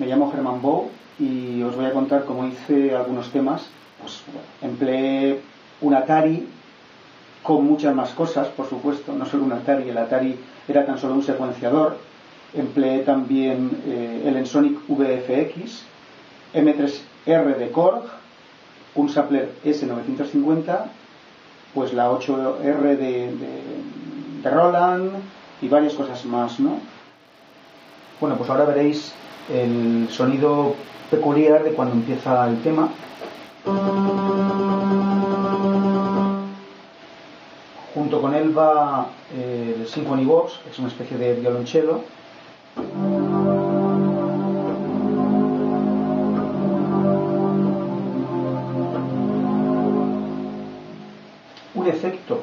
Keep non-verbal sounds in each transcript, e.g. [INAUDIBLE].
me llamo Germán Bow y os voy a contar cómo hice algunos temas. Pues, empleé un Atari con muchas más cosas, por supuesto, no solo un Atari, el Atari era tan solo un secuenciador. Empleé también eh, el Ensonic VFX, M3R de Korg, un Sampler S950, pues la 8R de, de, de Roland y varias cosas más, ¿no? Bueno, pues ahora veréis el sonido peculiar de cuando empieza el tema. Junto con él va eh, el Symphony Box, que es una especie de violonchelo. Un efecto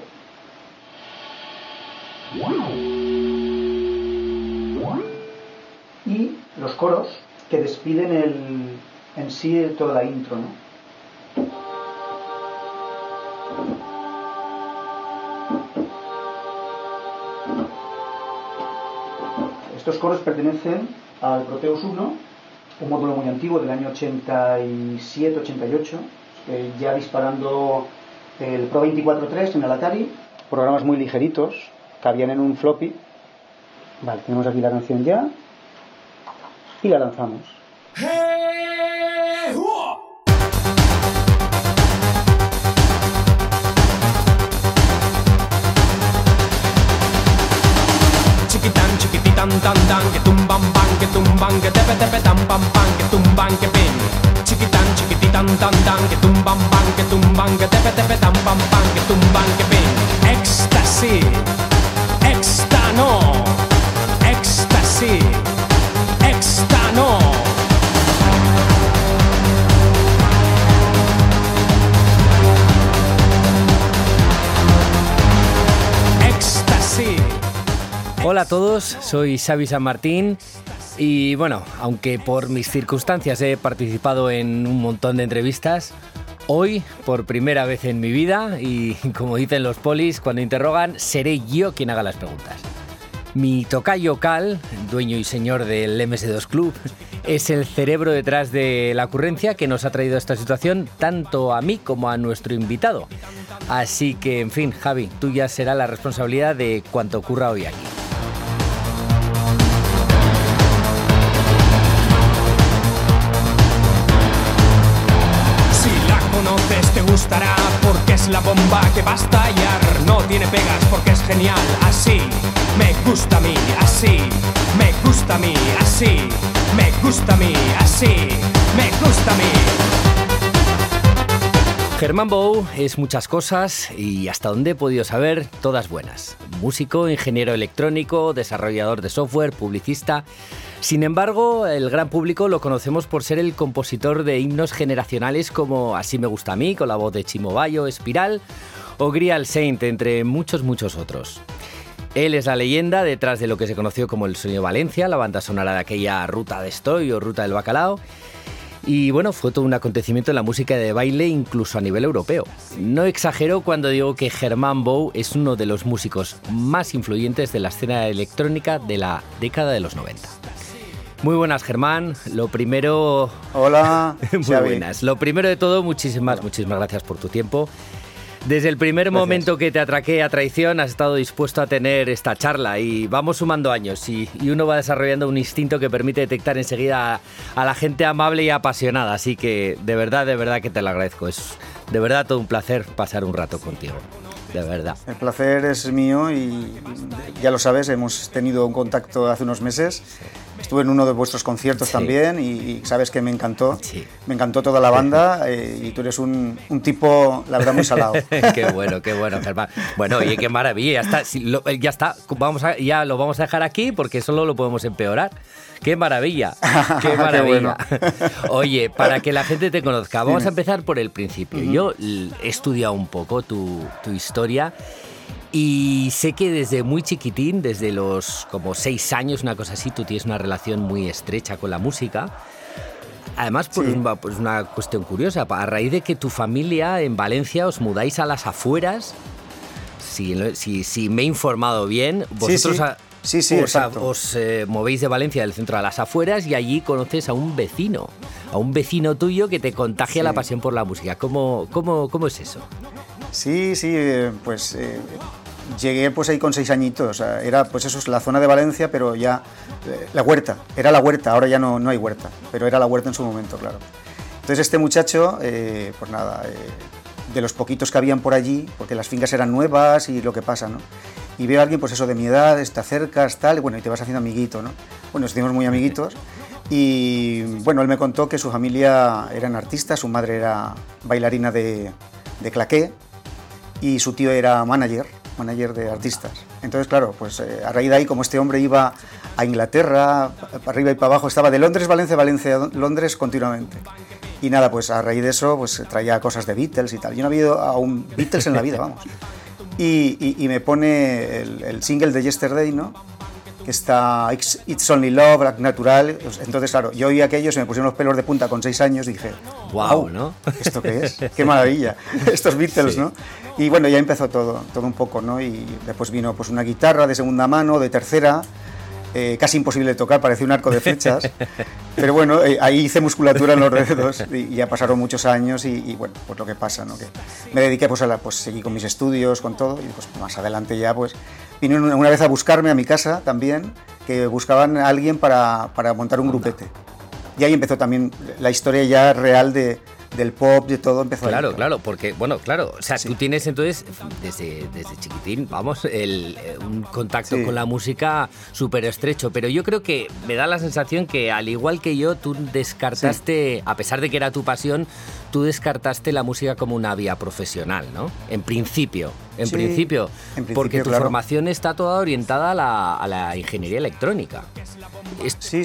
coros que despiden el, en sí toda la intro, ¿no? Estos coros pertenecen al Proteus 1, un módulo muy antiguo del año 87-88, eh, ya disparando el Pro 24.3 en el Atari, programas muy ligeritos, cabían en un floppy. Vale, tenemos aquí la canción ya y la lanzamos. Chiquitan, chiquititan, tan, tan, que tumban, pan, que tumban, que tepe, tepe, tan, pam, pan, que tumban, que pin. Chiquitan, chiquititan, tan, tan, que tumban, pan, que tumban, que tepe, tepe, tan, pam, pan, que tumban, que pin. Éxtasis, extano, éxtasis, Hola a todos, soy Xavi San Martín y bueno, aunque por mis circunstancias he participado en un montón de entrevistas, hoy por primera vez en mi vida y como dicen los polis cuando interrogan, seré yo quien haga las preguntas. Mi tocayo Cal, dueño y señor del MS2 Club, es el cerebro detrás de la ocurrencia que nos ha traído a esta situación tanto a mí como a nuestro invitado. Así que, en fin, Javi, tuya será la responsabilidad de cuanto ocurra hoy aquí. Es la bomba que va a estallar. No tiene pegas porque es genial. Así me gusta a mí, así me gusta a mí, así me gusta a mí, así me gusta a mí. Germán Bou es muchas cosas y hasta donde he podido saber, todas buenas. Músico, ingeniero electrónico, desarrollador de software, publicista. Sin embargo, el gran público lo conocemos por ser el compositor de himnos generacionales como Así me gusta a mí, con la voz de Chimo Bayo, Espiral o Grial Saint, entre muchos, muchos otros. Él es la leyenda detrás de lo que se conoció como el Sueño Valencia, la banda sonora de aquella Ruta de Estoy o Ruta del Bacalao. Y bueno, fue todo un acontecimiento en la música de baile incluso a nivel europeo. No exagero cuando digo que Germán Bou es uno de los músicos más influyentes de la escena electrónica de la década de los 90. Muy buenas, Germán. Lo primero... Hola, [LAUGHS] Muy Xavi. buenas. Lo primero de todo, muchísimas, muchísimas gracias por tu tiempo. Desde el primer Gracias. momento que te atraqué a traición has estado dispuesto a tener esta charla y vamos sumando años y, y uno va desarrollando un instinto que permite detectar enseguida a, a la gente amable y apasionada. Así que de verdad, de verdad que te lo agradezco. Es de verdad todo un placer pasar un rato contigo. De verdad. El placer es mío y ya lo sabes, hemos tenido un contacto hace unos meses. Estuve en uno de vuestros conciertos Sí. también y, y sabes que me encantó. Sí. Me encantó toda la banda eh, y tú eres un, un tipo, la verdad, muy salado. [LAUGHS] qué bueno, qué bueno, Germán. Bueno, oye, qué maravilla. Ya está, si lo- ya está. Vamos a, ya lo vamos a dejar aquí porque solo lo podemos empeorar. Qué maravilla, [LAUGHS] qué Qué maravilla. bueno. [LAUGHS] Oye, para que la gente te conozca, vamos a empezar por el principio. Yo l- he estudiado un poco tu, tu historia. Y sé que desde muy chiquitín, desde los como seis años, una cosa así, tú tienes una relación muy estrecha con la música. Además, pues, Sí. una, pues una cuestión curiosa, a raíz de que tu familia en Valencia os mudáis a las afueras, si, si, me he informado bien, vosotros sí, sí. os, eh, movéis de Valencia del centro a las afueras y allí conoces a un vecino, a un vecino tuyo que te contagia la pasión por la música. ¿Cómo, cómo, cómo es eso? Sí, sí, eh, pues eh, llegué pues ahí con seis añitos. Era pues eso es la zona de Valencia, pero ya la huerta, era la huerta, ahora ya no, no hay huerta, pero era la huerta en su momento, claro. Entonces este muchacho, pues nada, de los poquitos que habían por allí, porque las fincas eran nuevas y lo que pasa, ¿no? Y veo a alguien, pues eso, de mi edad, está cerca, tal, y bueno, y te vas haciendo amiguito, ¿no? Bueno, nos hicimos muy amiguitos. Y bueno, él me contó que su familia eran artistas, su madre era bailarina de, de claqué y su tío era manager, manager de artistas. Entonces, claro, pues eh, a raíz de ahí, como este hombre iba a Inglaterra, para arriba y para abajo, estaba de Londres, Valencia, Valencia, Londres continuamente. Y nada, pues a raíz de eso, pues traía cosas de Beatles y tal. Yo no había ido a un Beatles en la vida, vamos. Y, y, me pone el, single de Yesterday, ¿no? Está It's, Only Love, Natural. Entonces, claro, yo oí aquello, se me pusieron los pelos de punta con seis años y dije, wow, ¿no? ¿Esto qué es? [LAUGHS] ¡Qué maravilla! [LAUGHS] Estos Beatles, ¿no? Y bueno, ya empezó todo, todo un poco, ¿no? Y después vino pues una guitarra de segunda mano, de tercera, eh, casi imposible de tocar, parecía un arco de flechas. [LAUGHS] Pero bueno, eh, ahí hice musculatura en los dedos y, ya pasaron muchos años y, bueno, pues lo que pasa, ¿no? Que me dediqué pues a la, pues seguí con mis estudios, con todo y pues más adelante ya pues vino una vez a buscarme a mi casa también, que buscaban a alguien para, para montar un grupete. Y ahí empezó también la historia ya real de, del pop, de todo empezó Claro, claro, porque, bueno, claro, o sea, tú tienes entonces, desde, desde chiquitín, vamos, el, un contacto con la música súper estrecho, pero yo creo que me da la sensación que, al igual que yo, tú descartaste, a pesar de que era tu pasión, tú descartaste la música como una vía profesional, ¿no? En principio, en, principio, porque tu formación está toda orientada a la, ingeniería electrónica.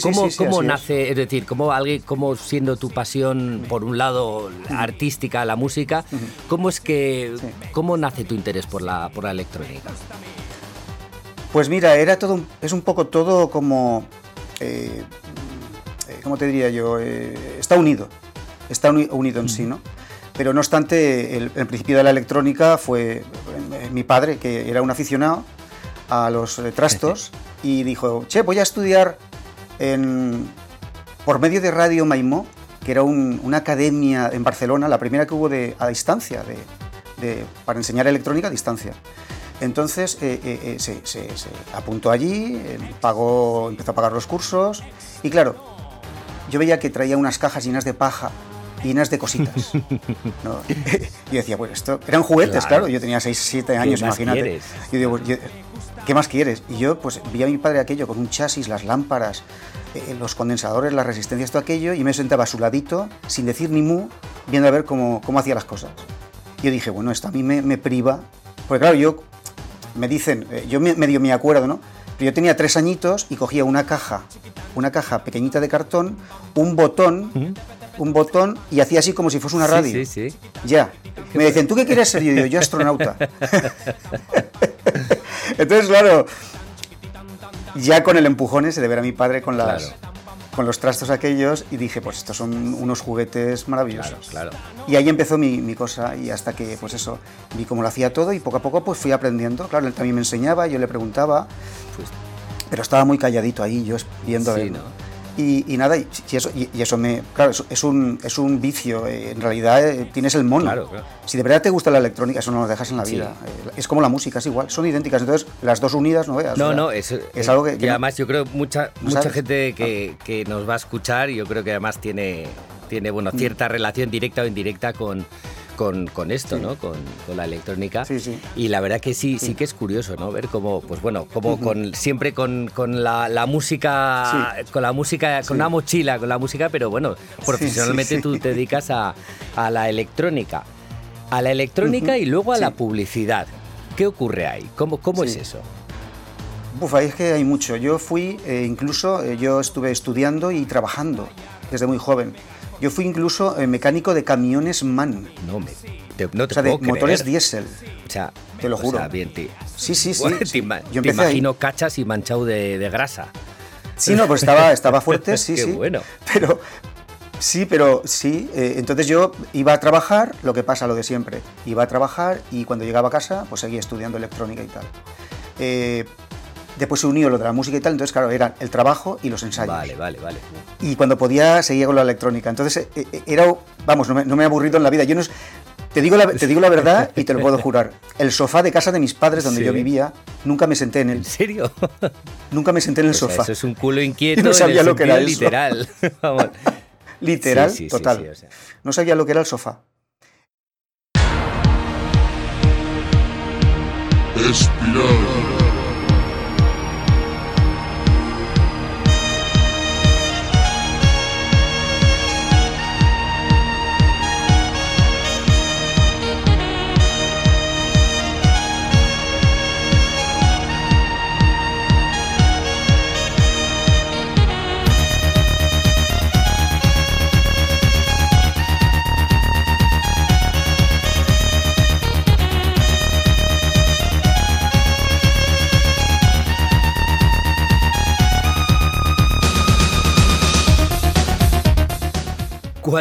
¿Cómo, cómo nace, es decir, cómo alguien, cómo siendo tu pasión, por un lado, artística, la música, cómo es que, cómo nace tu interés por la, por la electrónica? Pues mira, era todo, es un poco todo como, eh, eh, ¿cómo te diría yo? Eh, está unido, está unido en sí, ¿no? Pero no obstante, el, principio de la electrónica fue eh, mi padre, que era un aficionado a los eh, trastos, y dijo, che, voy a estudiar en, por medio de Radio Maimó, que era una academia en Barcelona, la primera que hubo de, a distancia, de, para enseñar electrónica a distancia. Entonces eh, se, se, apuntó allí, pagó, empezó a pagar los cursos y claro, yo veía que traía unas cajas llenas de paja llenas de cositas. ¿no? [LAUGHS] yo decía, bueno, esto eran juguetes, claro, yo tenía 6, 7 años, imagínate. Yo digo, ¿qué más quieres? Y yo pues vi a mi padre aquello con un chasis, las lámparas, eh, los condensadores, las resistencias, todo aquello, y me sentaba a su ladito, sin decir ni mu, viendo a ver cómo, cómo hacía las cosas. Y yo dije, bueno, esto a mí me, me priva, porque claro, yo, me dicen, eh, yo medio me acuerdo, ¿no? Pero yo tenía tres añitos y cogía una caja, una caja pequeñita de cartón, un botón, un botón y hacía así como si fuese una radio. Sí, sí, Ya. Me dicen, ¿tú qué quieres ser? yo digo, yo astronauta. [LAUGHS] Entonces, claro, ya con el empujón ese de ver a mi padre con las... Con los trastos aquellos y dije, pues estos son unos juguetes maravillosos. Claro, Y ahí empezó mi, cosa y hasta que, pues eso, vi cómo lo hacía todo y poco a poco pues fui aprendiendo. Claro, él también me enseñaba, yo le preguntaba, pues, pero estaba muy calladito ahí, yo viendo sí, ¿no? Y, nada, y, eso, y, eso me. Claro, es, un, es un vicio. Eh, en realidad eh, tienes el mono. Si de verdad te gusta la electrónica, eso no lo dejas en la vida. Eh, es como la música, es igual. Son idénticas. Entonces, las dos unidas, no veas. No, no, es, algo que. y además, yo creo mucha, mucha gente que, que, nos va a escuchar, yo creo que además tiene, tiene bueno, mm. cierta relación directa o indirecta con con, con esto, ¿no? Con, con, la electrónica. Sí, sí. Y la verdad que sí, sí, que es curioso, ¿no? Ver cómo, pues bueno, como con, siempre con, con la, la, música, con la música, con una mochila, con la música, pero bueno, profesionalmente tú te dedicas a, a, la electrónica. A la electrónica y luego a la publicidad. ¿Qué ocurre ahí? ¿Cómo, cómo es eso? Uf, es que hay mucho. Yo fui, eh, incluso, eh, yo estuve estudiando y trabajando desde muy joven. Yo fui incluso eh, mecánico de camiones MAN. No, me, no te o sea, de motores diésel. O sea, te lo juro. O sea, bien, tío. Sí, sí, sí. [LAUGHS] Yo te imagino cachas y manchado de, grasa. Sí, no, pues estaba, estaba fuerte, [LAUGHS] sí, Qué sí. bueno. Pero, Sí, pero sí. eh, entonces yo iba a trabajar, lo que pasa, lo de siempre. Iba a trabajar y cuando llegaba a casa, pues seguía estudiando electrónica y tal. Eh, después se unió lo de la música y tal, entonces, claro, eran el trabajo y los ensayos. Vale, vale, vale. Y cuando podía, seguía con la electrónica. Entonces, eh, eh, era, vamos, no me, no me he aburrido en la vida. Yo no es- te, digo la, te digo la verdad y te lo puedo jurar. El sofá de casa de mis padres, donde Sí. yo vivía, nunca me senté en él. ¿En serio? Nunca me senté en el O sea, sofá. eso es un culo [LAUGHS] inquieto Y no sabía en el lo que era eso. literal. [LAUGHS] [LAUGHS] Vamos. Literal, Sí, sí, sí, total. sí, o sea. No sabía lo que era el sofá.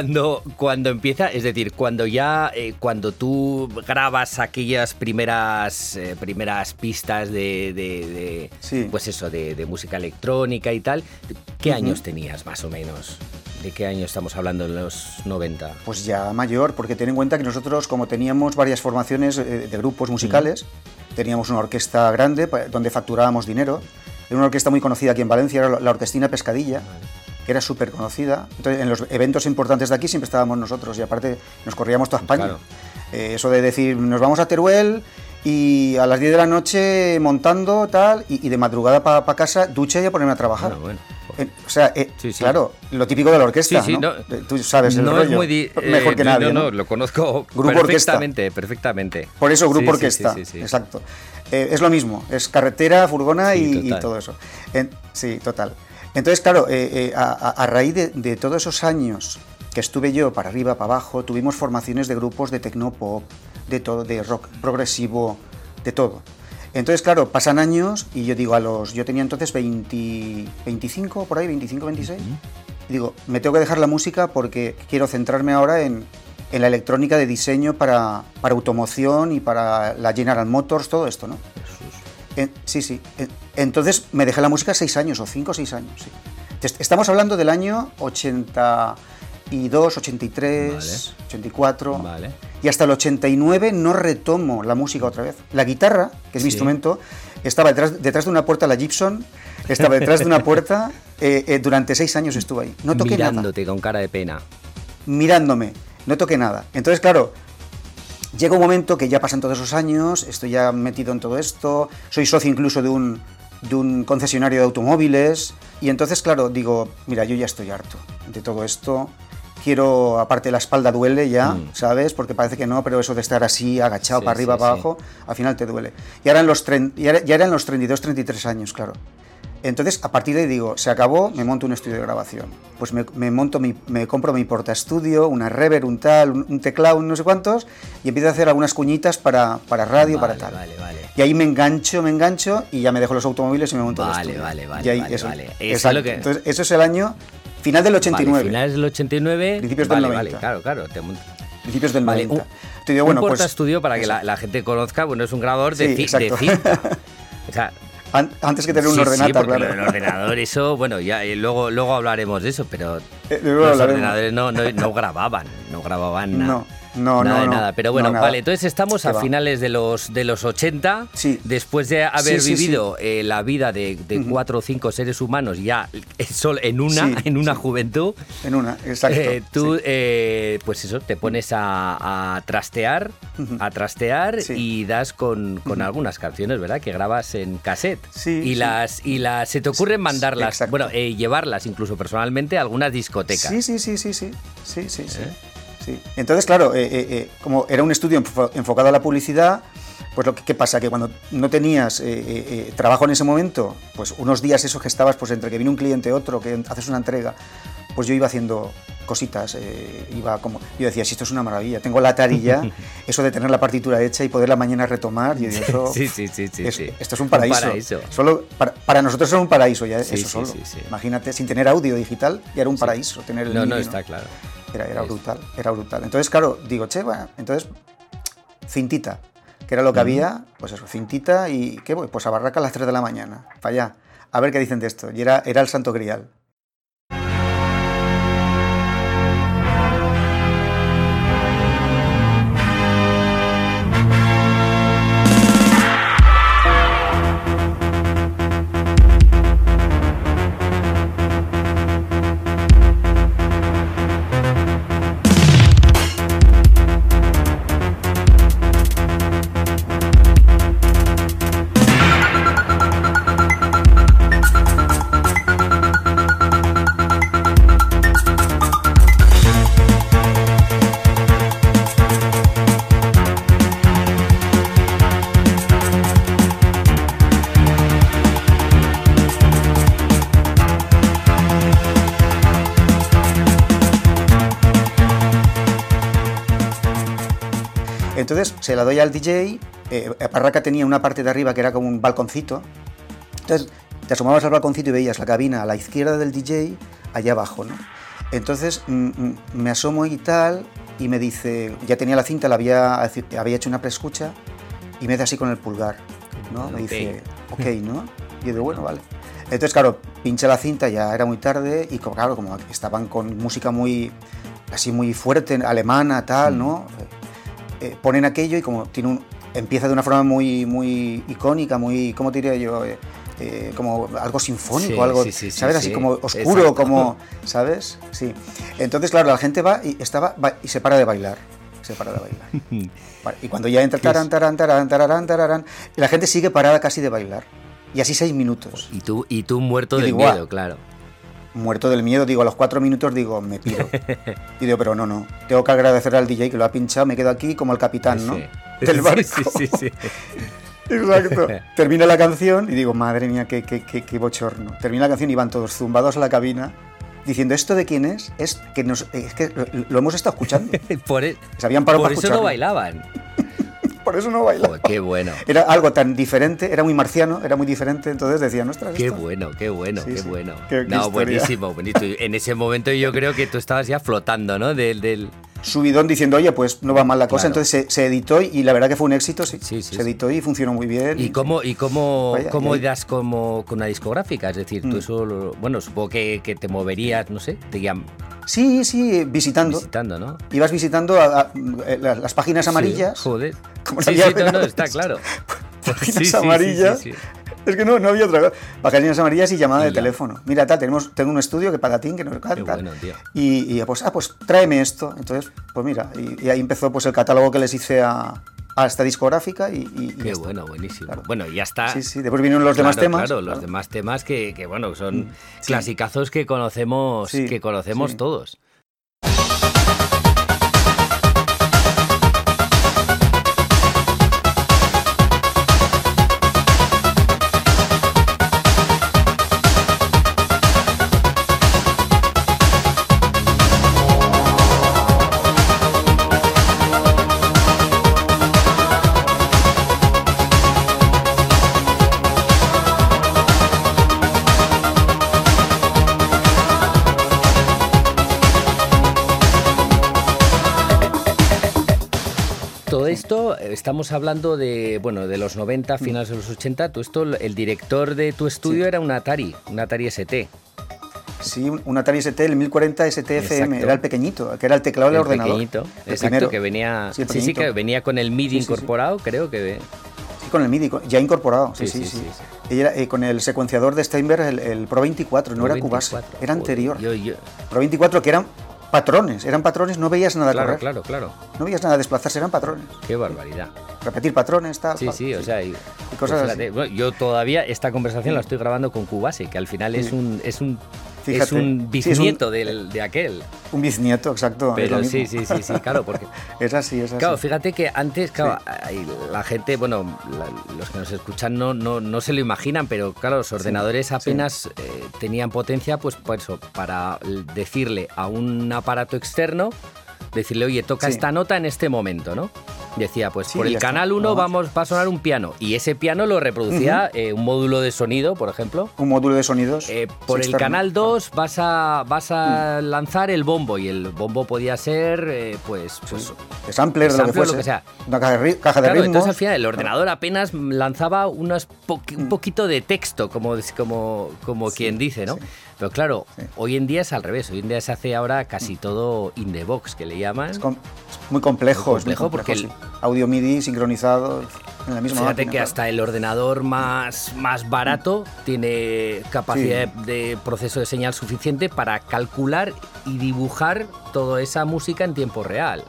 Cuando, cuando empieza, es decir, cuando ya, eh, cuando tú grabas aquellas primeras, eh, primeras pistas de, de- de- Sí. pues eso, de, de música electrónica y tal, ¿qué Ujú. años tenías más o menos? ¿De qué año estamos hablando en los 90? Pues ya mayor, porque ten en cuenta que nosotros, como teníamos varias formaciones eh, de grupos musicales, teníamos una orquesta grande donde facturábamos dinero. Era una orquesta muy conocida aquí en Valencia, era la Orquestina Pescadilla, que era súper conocida. Entonces, en los eventos importantes de aquí siempre estábamos nosotros y aparte nos corríamos toda España. Claro. Eh, eso de decir, nos vamos a Teruel y a las 10 de la noche montando tal y, y de madrugada para casa, ducha y a ponerme a trabajar. Bueno, bueno. Eh, o sea, eh, Sí, sí. claro, lo típico de la orquesta, Sí, ¿no? no- Eh, Tú sabes el no rollo. es muy mejor que nadie. No, no, ¿no? lo conozco Grupo orquesta. perfectamente, perfectamente. Por eso, grupo orquesta. Exacto. Es lo mismo, es carretera, furgona y, todo eso. Sí, total. Entonces, claro, eh, eh, a, a- raíz de, de todos esos años que estuve yo para arriba, para abajo, tuvimos formaciones de grupos de tecnopop, de todo, de rock progresivo, de todo. Entonces, claro, pasan años y yo digo a los. Yo tenía entonces 20, 25, por ahí, 25, 26. Y digo, me tengo que dejar la música porque quiero centrarme ahora en, en la electrónica de diseño para, para automoción y para la General Motors, todo esto, ¿no? En- sí, sí. En- entonces me dejé la música seis años, o cinco o seis años, sí. Est- Estamos hablando del año 82, 83, Vale. 84. Vale. Y hasta el 89 no retomo la música otra vez. La guitarra, que es mi Sí. instrumento, estaba detrás, detrás de una puerta, la Gibson, estaba detrás de una [LAUGHS] puerta, eh, eh, durante seis años estuve ahí. No toqué nada Mirándote con cara de pena. mirándome, no toqué nada. Entonces, claro, llega un momento que ya pasan todos esos años, estoy ya metido en todo esto, soy socio incluso de un, de un concesionario de automóviles, y entonces, claro, digo, mira, yo ya estoy harto de todo esto. Quiero, aparte la espalda duele ya, Mm. ¿sabes? Porque parece que no, pero eso de estar así, agachado Sí, para arriba, sí, para sí. abajo, al final te duele. Y ahora en los ya, ya eran los 32, 33 años, claro. Entonces, a partir de ahí digo, se acabó, me monto un estudio de grabación. Pues me, me monto mi, me compro mi portaestudio, una reverb, un tal, un, un teclado, un no sé cuántos, y empiezo a hacer algunas cuñitas para, para radio, para tal. Vale, vale. Y ahí me engancho, me engancho, y ya me dejo los automóviles y me monto el Vale, estudio. vale, vale, Y ahí, vale, eso, vale. Eso es exacto. lo que- Entonces, eso es el año final del 89, Vale, finales del 89. Principios del vale, 90. Vale, claro, claro. te principios del Vale, 90. un, bueno, pues, portaestudio, para que la, la gente conozca, bueno, es un grabador de, Sí, ci- de cinta. [LAUGHS] O sea, antes que tener un sí, sí, ordenador, porque claro. del ordenador, eso, bueno, ya eh, luego, luego hablaremos de eso, pero Eh, luego los hablaremos. ordenadores no, no, no grababan, no grababan nada. No, no, nada no, de no. nada. Pero bueno, No, nada. vale, entonces estamos a finales de los, de los 80, Sí. después de haber Sí, sí, sí. vivido eh, la vida de, de cuatro o cinco seres humanos ya eh, en una, en una juventud. En una, exacto. Eh, tú, eh, pues eso, te pones a, a trastear, a trastear y das con, con algunas canciones, ¿verdad? Que grabas en cassette. Sí, Y las y las se te ocurre mandarlas, bueno, llevarlas incluso personalmente a algunas discotecas. Sí, sí, sí, sí, sí, sí, sí, sí. Sí. Entonces, claro, eh, eh, eh, como era un estudio enfo- enfocado a la publicidad, Pues lo que ¿qué pasa, que cuando no tenías eh, eh, trabajo en ese momento, pues unos días esos que estabas, pues entre que viene un cliente otro, que haces una entrega, pues yo iba haciendo cositas, iba como, yo decía, si esto es una maravilla, tengo la Atari ya, [LAUGHS] eso de tener la partitura hecha y poderla mañana retomar, yo digo, eso, [LAUGHS] Sí, sí, sí, sí, es- sí. esto es un paraíso. paraíso. Solo para, para nosotros era un paraíso ya, Sí, eso solo. Imagínate, sin tener audio digital, ya era un paraíso tener el No, no, está claro. Era, era brutal, era brutal. Entonces, claro, digo, che, bueno, entonces, cintita, que era lo que había, pues eso, cintita y, ¿qué voy? Pues a Barraca a las 3 de la mañana, para allá, a ver qué dicen de esto. Y era, era el santo grial. Entonces se la doy al DJ. eh, Barraca tenía una parte de arriba que era como un balconcito. Entonces te asomabas al balconcito y veías la cabina a la izquierda del DJ, allá abajo, ¿no? Entonces mm, mm, me asomo y tal, y me dice, ya tenía la cinta, la había, había hecho una preescucha, y me da así con el pulgar, ¿no? Me dice, ok, ¿no? Y yo digo, bueno, vale. Entonces, claro, pinché la cinta, ya era muy tarde, y claro, como estaban con música muy, así muy fuerte, alemana, tal, ¿no? Eh, ponen aquello y como tiene un, empieza de una forma muy, muy icónica, muy, ¿cómo te diría yo? Eh, eh, como algo sinfónico, Sí, algo, sí, sí, ¿sabes? Así sí. como oscuro, Exacto. como, [LAUGHS] ¿sabes? Sí. Entonces, claro, la gente va y estaba va- y se para de bailar, se para de bailar. Y cuando ya entra [LAUGHS] tarán, tarán, tarán, tararán, y la gente sigue parada casi de bailar. Y así seis minutos. Y tú, y tú muerto Y de digo, miedo, "Ah". claro. Muerto del miedo, digo, a los cuatro minutos digo, me pido. [LAUGHS] Y digo, pero no, no, tengo que agradecer al DJ que lo ha pinchado, me quedo aquí como el capitán, ¿no? Sí. [LAUGHS] Del barco. sí, sí, sí. [LAUGHS] Exacto. Termina la canción y digo, madre mía, qué, qué, qué, qué bochorno. Termina la canción y van todos zumbados a la cabina diciendo, ¿esto de quién es? Es que, nos, es que lo, hemos estado escuchando. Por, e- Se habían parado por eso escucharlo. no bailaban. Por eso no baila. Joder, qué bueno. [LAUGHS] Era algo tan diferente, era muy marciano, era muy diferente, entonces decían, ostras, Qué bueno, qué bueno, Sí, qué sí. bueno. Qué- no, buenísimo, buenísimo. En ese momento yo creo que tú estabas ya flotando, ¿no? Del, del... Subidón diciendo, oye, pues no va mal la cosa. Claro. Entonces se, se editó y la verdad que fue un éxito, sí. Sí, sí, se sí. editó y funcionó muy bien. ¿Y cómo, y cómo, Vaya, cómo das como con una discográfica? Es decir, tú Mm. eso, lo- bueno, supongo que, que te moverías, no sé, te iban Sí, sí, visitando. visitando, ¿no? Ibas visitando a- a- las, páginas amarillas. Joder. Como Sí, no, está claro. [LAUGHS] páginas amarillas. Es que no, no había otra cosa. Páginas amarillas y llamada de teléfono. Mira, tal, tenemos, tengo un estudio que patatín, que nos Qué canta. bueno, tío. Y, y, pues, ah, pues tráeme esto. Entonces, pues mira, y, y ahí empezó pues el catálogo que les hice a, a esta discográfica y, y- Qué está. bueno, buenísimo. Claro. Bueno, y ya está. Sí, sí, después vinieron los demás Claro, temas. Claro, los claro. demás temas que, que, bueno, son sí. clasicazos que conocemos, Sí, que conocemos sí. todos. Esto, estamos hablando de, bueno, de los 90, finales de los 80. Tú esto, el director de tu estudio Sí. era un Atari, un Atari ST. Sí, un, Atari ST, el 1040 STFM, era el pequeñito, que era el teclado del el ordenador. pequeñito. El Exacto, primero. que venía. Sí, Sí, que venía con el MIDI incorporado, creo que. Sí, con el MIDI, ya incorporado. Sí, Sí, sí, era, eh, con el secuenciador de Steinberg, el, el Pro 24, no era 24, Cubase, era anterior. Yo, yo, Pro 24, que era patrones, eran patrones, no veías nada Claro, correr. claro, claro. No veías nada desplazarse, eran patrones. Qué barbaridad. Repetir patrones, tal. Sí, tal. sí, o sea, y, Y cosas pues así. bueno, yo todavía esta conversación la estoy grabando con Cubase, que al final es Sí. un es un es un Sí, es un- bisnieto del- de aquel. Un bisnieto, exacto. Pero sí, sí, sí, sí, claro, porque [LAUGHS] Es así, es así. Claro, fíjate que antes, claro, la gente, bueno, la- los que nos escuchan no, no, no se lo imaginan, pero claro, los ordenadores apenas eh, tenían potencia, pues por eso, para decirle a un aparato externo, decirle, oye, toca esta nota en este momento, ¿no? Decía, pues Sí, por el canal 1 nada más. vamos, va a sonar un piano. Y ese piano lo reproducía eh, un módulo de sonido, por ejemplo. Un módulo de sonidos. Eh, por el externo. canal 2 vas a, vas a Mm. lanzar el bombo y el bombo podía ser, eh, pues, pues De sampler, de lo que fuese. lo que sea. Una caja de, caja de Claro, ritmos. entonces al final el ordenador apenas lanzaba unas un poquito de texto, como, como, como quien dice, ¿no? Mm. Pero claro, Sí. hoy en día es al revés. Hoy en día se hace ahora casi todo in the box, que le llaman. Es, com- es muy complejo. Es muy complejo porque sí. Audio MIDI sincronizado en la misma Fíjate máquina, que claro. hasta el ordenador más, más barato tiene capacidad Sí. de proceso de señal suficiente para calcular y dibujar toda esa música en tiempo real.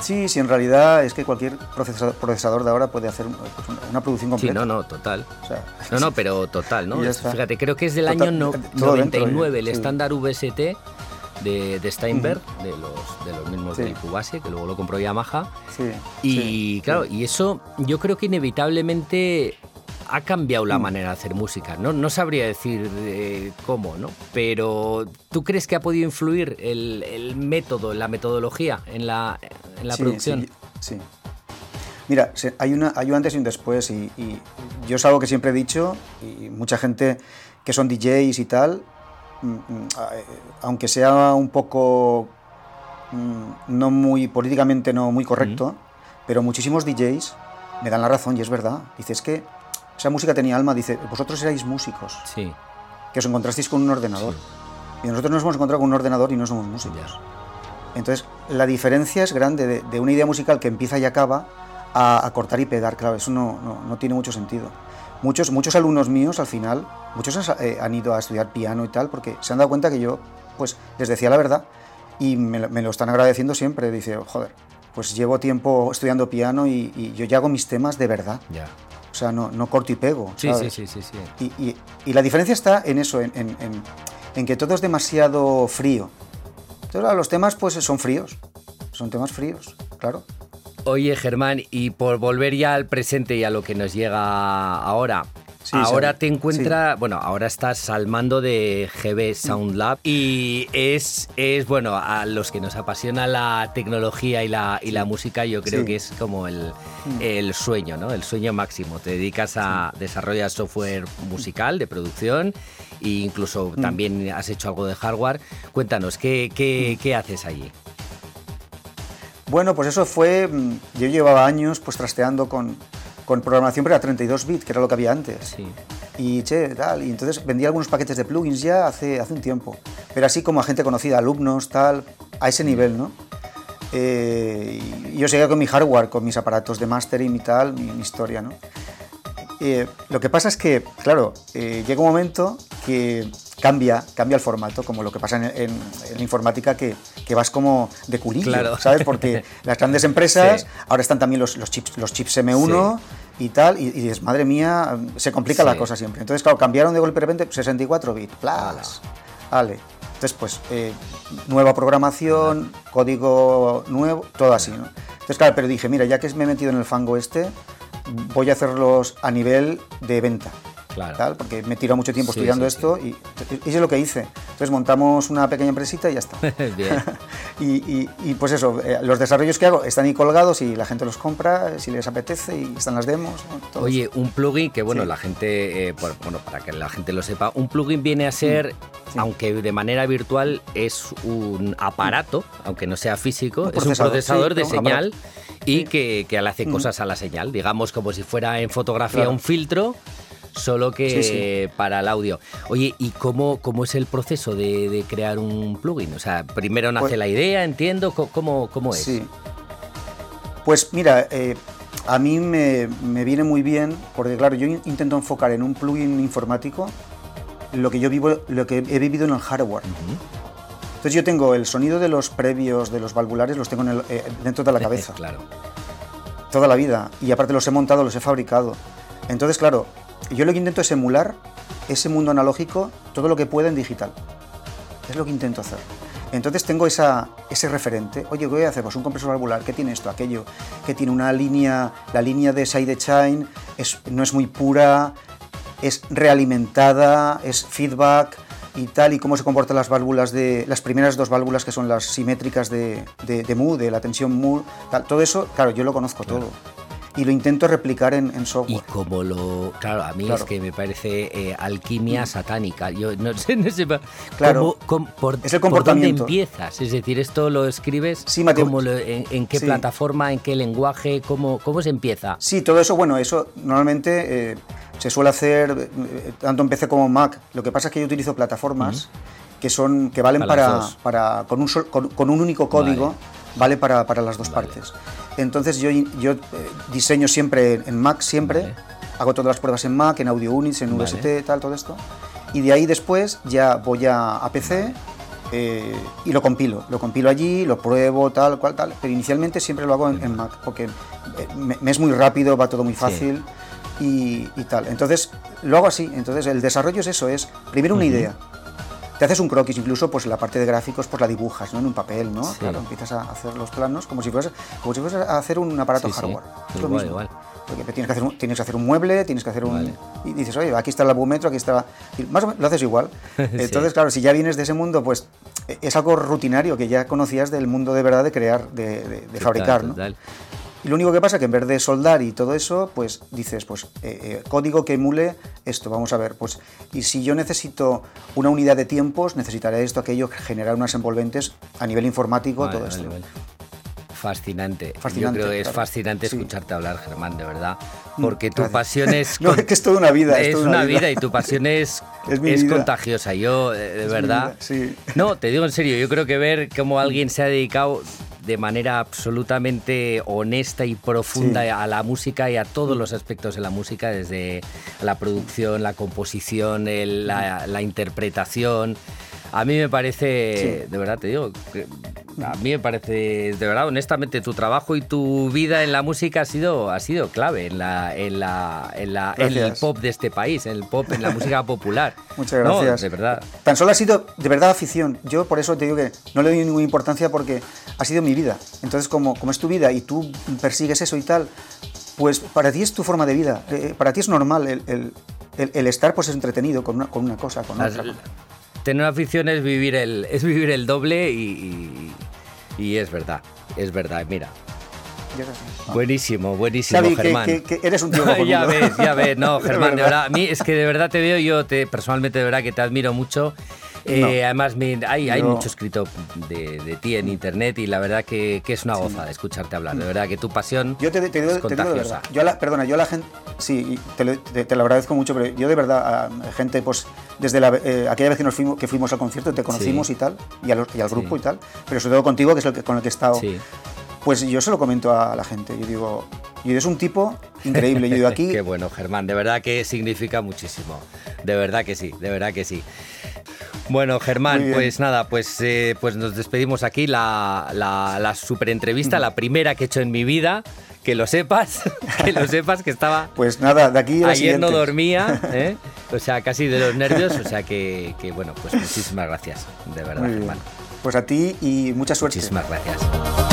Sí, sí, en realidad es que cualquier procesador, de ahora puede hacer pues, una, producción Sí, completa. no, no, total. O sea, No, no, [LAUGHS] pero total, ¿no? Fíjate, creo que es del Total, año no- todo dentro, 99 el sí. estándar VST de, de Steinberg, de, los, de los mismos Sí. del Cubase, que luego lo compró Yamaha. sí, Y sí, claro, sí. y eso yo creo que inevitablemente ha cambiado la Mm. manera de hacer música. No, no sabría decir eh, cómo, ¿no? Pero ¿tú crees que ha podido influir el, el método, la metodología en la, en la Sí, producción? Sí, sí. Mira, hay, una, hay un antes y un después y, y yo es algo que siempre he dicho y mucha gente que son DJs y tal, mm, mm, eh, aunque sea un poco mm, no muy políticamente no muy correcto, pero muchísimos DJs me dan la razón y es verdad. Dice, es que esa música tenía alma, dice, vosotros erais músicos, Sí, que os encontrasteis con un ordenador. Y nosotros nos hemos encontrado con un ordenador y no somos músicos. ya. Entonces, la diferencia es grande de, de una idea musical que empieza y acaba a, a cortar y pegar. Claro, eso no, no- no tiene mucho sentido. Muchos, muchos alumnos míos, al final, muchos has- eh, han ido a estudiar piano y tal, porque se han dado cuenta que yo, pues, les decía la verdad y me, lo- me lo están agradeciendo siempre. Dice, joder, pues llevo tiempo estudiando piano y, y yo ya hago mis temas de verdad. Ya. O sea, no, no corto y pego. Sí, sí, ¿sabes? sí, sí, sí. Y, y- y la diferencia está en eso, en, en- en- en que todo es demasiado frío. Entonces, los temas pues son fríos, son temas fríos, claro. Oye, Germán, y por volver ya al presente y a lo que nos llega ahora. Sí, ahora te encuentras, bueno, ahora estás al mando de GB Sound Lab y es, es, bueno, a los que nos apasiona la tecnología y la, y la música, yo creo Sí. que es como el, el sueño, ¿no? El sueño máximo. Te dedicas a desarrollar software musical de producción e incluso también has hecho algo de hardware. Cuéntanos, ¿qué, qué, qué haces allí? Bueno, pues eso fue, mm, yo llevaba años pues trasteando con, con programación, pero a 32 bits, que era lo que había antes. Sí. Y che, tal, y entonces vendía algunos paquetes de plugins ya hace, hace un tiempo, pero así como a gente conocida, alumnos, tal, a ese nivel, ¿no? Eh, y yo seguía con mi hardware, con mis aparatos de mastering y tal, mi, mi historia, ¿no? Eh, lo que pasa es que, claro, eh, llega un momento que cambia, cambia el formato, como lo que pasa en, en- en la informática, que, que vas como de culillo, Claro. ¿sabes? Porque [LAUGHS] las grandes empresas, Sí. ahora están también los, los chips, los chips M1 y tal, y, y dices, madre mía, se complica la cosa siempre. Entonces, claro, cambiaron de golpe de repente 64 bits, plas, vale. Entonces, pues, eh, nueva programación, código nuevo, todo así, ¿no? Entonces, claro, pero dije, mira, ya que me he metido en el fango este, voy a hacerlos a nivel de venta. Claro. tal, porque me tirado mucho tiempo Sí, estudiando sí, esto y y eso es lo que hice. Entonces montamos una pequeña empresita y ya está. [LAUGHS] Bien. [LAUGHS] y, y- y, pues eso, eh, los desarrollos que hago están ahí colgados y la gente los compra si les apetece y están las demos. ¿no? Oye, un plugin que, bueno, Sí. la gente, eh, por- bueno, para que la gente lo sepa, un plugin viene a ser, sí. aunque de manera virtual, es un aparato, aunque no sea físico, Un es un procesador, sí, de un señal y Sí. que, que le hace cosas a la señal, digamos como si fuera en fotografía Claro. un filtro. Solo que Sí, sí. para el audio. Oye, ¿y cómo, cómo es el proceso de, de crear un plugin? O sea, primero nace Pues- la idea, entiendo, ¿cómo, cómo es? Sí. Pues mira, eh, a mí me, me viene muy bien, porque claro, yo in- intento enfocar en un plugin informático lo que yo vivo, lo que he vivido en el hardware. Entonces yo tengo el sonido de los previos, de los valvulares, los tengo en el- eh, dentro de la [LAUGHS] cabeza claro. toda la vida y aparte los he montado, los he fabricado. Entonces, claro, yo lo que intento es emular ese mundo analógico todo lo que pueda en digital. Es lo que intento hacer. Entonces tengo esa, ese referente. Oye, ¿qué voy a hacer? Pues un compresor valvular. ¿Qué tiene esto? Aquello. Que tiene una línea, la línea de side chain es, no es muy pura, es realimentada, es feedback y tal, y cómo se comportan las válvulas de. las primeras dos válvulas que son las simétricas de, de, de mu, de la tensión mu, todo eso, claro, yo lo conozco todo. Y lo intento replicar en, en Y software. como lo. Claro, a mí Claro. Es que me parece eh, alquimia satánica. Yo no sé, no sé. Claro. cómo- cómo- por, Es el por comportamiento. dónde empiezas? Es decir, esto lo escribes. Sí, cómo lo- en, en qué Sí. plataforma, en qué lenguaje? ¿Cómo, cómo se empieza? Sí, todo eso, bueno, eso normalmente eh, se suele hacer eh, tanto en PC como en Mac. Lo que pasa es que yo utilizo plataformas que son que valen Para para, con, un sol- con, con un único código, vale, para, para las dos partes. Entonces yo, yo eh, diseño siempre en- Mac, siempre, Vale. hago todas las pruebas en Mac, en Audio Units, en Vale. VST, tal, todo esto. Y de ahí después ya voy a, a PC eh, y lo compilo. Lo compilo allí, lo pruebo, tal, cual, tal. Pero inicialmente siempre lo hago en, en Mac, porque eh, me, me es muy rápido, va todo muy fácil y, y tal. Entonces lo hago así. Entonces el desarrollo es eso, es primero una idea. Te haces un croquis, incluso pues la parte de gráficos pues la dibujas, ¿no? En un papel, ¿no? Sí. Claro, empiezas a hacer los planos como si fueras, como si fueras a hacer un aparato Sí, sí. hardware. Es lo Igual, mismo. igual. Porque tienes que, hacer un, tienes que hacer un mueble, tienes que hacer un... Vale. Y dices, oye, aquí está el abúmetro, aquí está... y más o menos lo haces igual. [LAUGHS] Entonces, claro, si ya vienes de ese mundo, pues e- es algo rutinario que ya conocías del mundo de verdad de crear, de, de- de fabricar, ¿no? Total. Y lo único que pasa es que en vez de soldar y todo eso, pues dices, pues eh, eh, código que emule esto, vamos a ver, pues y si yo necesito una unidad de tiempos, necesitaré esto, aquello, generar unas envolventes a nivel informático, Vale, todo vale, esto. vale. Fascinante. Fascinante, Yo creo que es claro. fascinante Sí. escucharte hablar, Germán, de verdad. Mm, Porque tu gracias. pasión es. [LAUGHS] No, con- es que es toda una vida. Es, toda una vida. y tu pasión [LAUGHS] es, Es es contagiosa. Yo, eh, de verdad. sí. No, te digo en serio, yo creo que ver cómo alguien se ha dedicado de manera absolutamente honesta y profunda Sí. a la música y a todos los aspectos de la música, desde la producción, la composición, el- la, la interpretación. A mí me parece, Sí. de verdad te digo, a mí me parece, de verdad, honestamente, tu trabajo y tu vida en la música ha sido, ha sido clave en, la, en, la, en, la- en el pop de este país, en el pop, en la música popular. [LAUGHS] Muchas No, gracias. de verdad. Tan solo ha sido de verdad afición. Yo por eso te digo que no le doy ninguna importancia porque ha sido mi vida. Entonces, como, como es tu vida y tú persigues eso y tal, pues para ti es tu forma de vida. Eh, para ti es normal el, el- el- el estar pues entretenido con una, con una cosa, con Las- otra. Tener una afición es vivir el, es vivir el doble y, y- y es verdad, es verdad, mira. Así. Buenísimo, buenísimo, Xavi, Germán. que- que eres un tío [LAUGHS] ya ves, ya ves, no, [LAUGHS] Germán, de verdad. verdad, a mí es que de verdad te veo, yo te personalmente de verdad que te admiro mucho. Eh, No. Además, me- hay, mucho escrito de, de ti en internet y la verdad que, que es una goza de escucharte hablar. De verdad que tu pasión Yo te, te digo, es te digo de contagiosa. verdad. Yo la, perdona, yo a la gente, sí, te, lo, te- te lo agradezco mucho, pero yo de verdad, a gente, pues, desde la, eh, aquella vez que, nos fuimos, que fuimos al concierto, te conocimos Sí. y tal, y, a los- y al grupo Sí. y tal, pero sobre todo contigo, que es el que, con el que he estado. Sí. Pues yo se lo comento a la gente. Yo digo, y eres un tipo increíble. Yo digo [LAUGHS] aquí. Qué bueno, Germán, de verdad que significa muchísimo. De verdad que sí, de verdad que sí. Bueno, Germán, pues nada, pues, eh, pues nos despedimos aquí, la, la, la super entrevista, la primera que he hecho en mi vida, que lo sepas, [LAUGHS] que lo sepas que estaba... Pues nada, de aquí a Ayer no dormía, ¿eh? o sea, casi de los nervios, o sea que, que, bueno, pues muchísimas gracias, de verdad. Germán. Pues a ti y mucha suerte. Muchísimas gracias.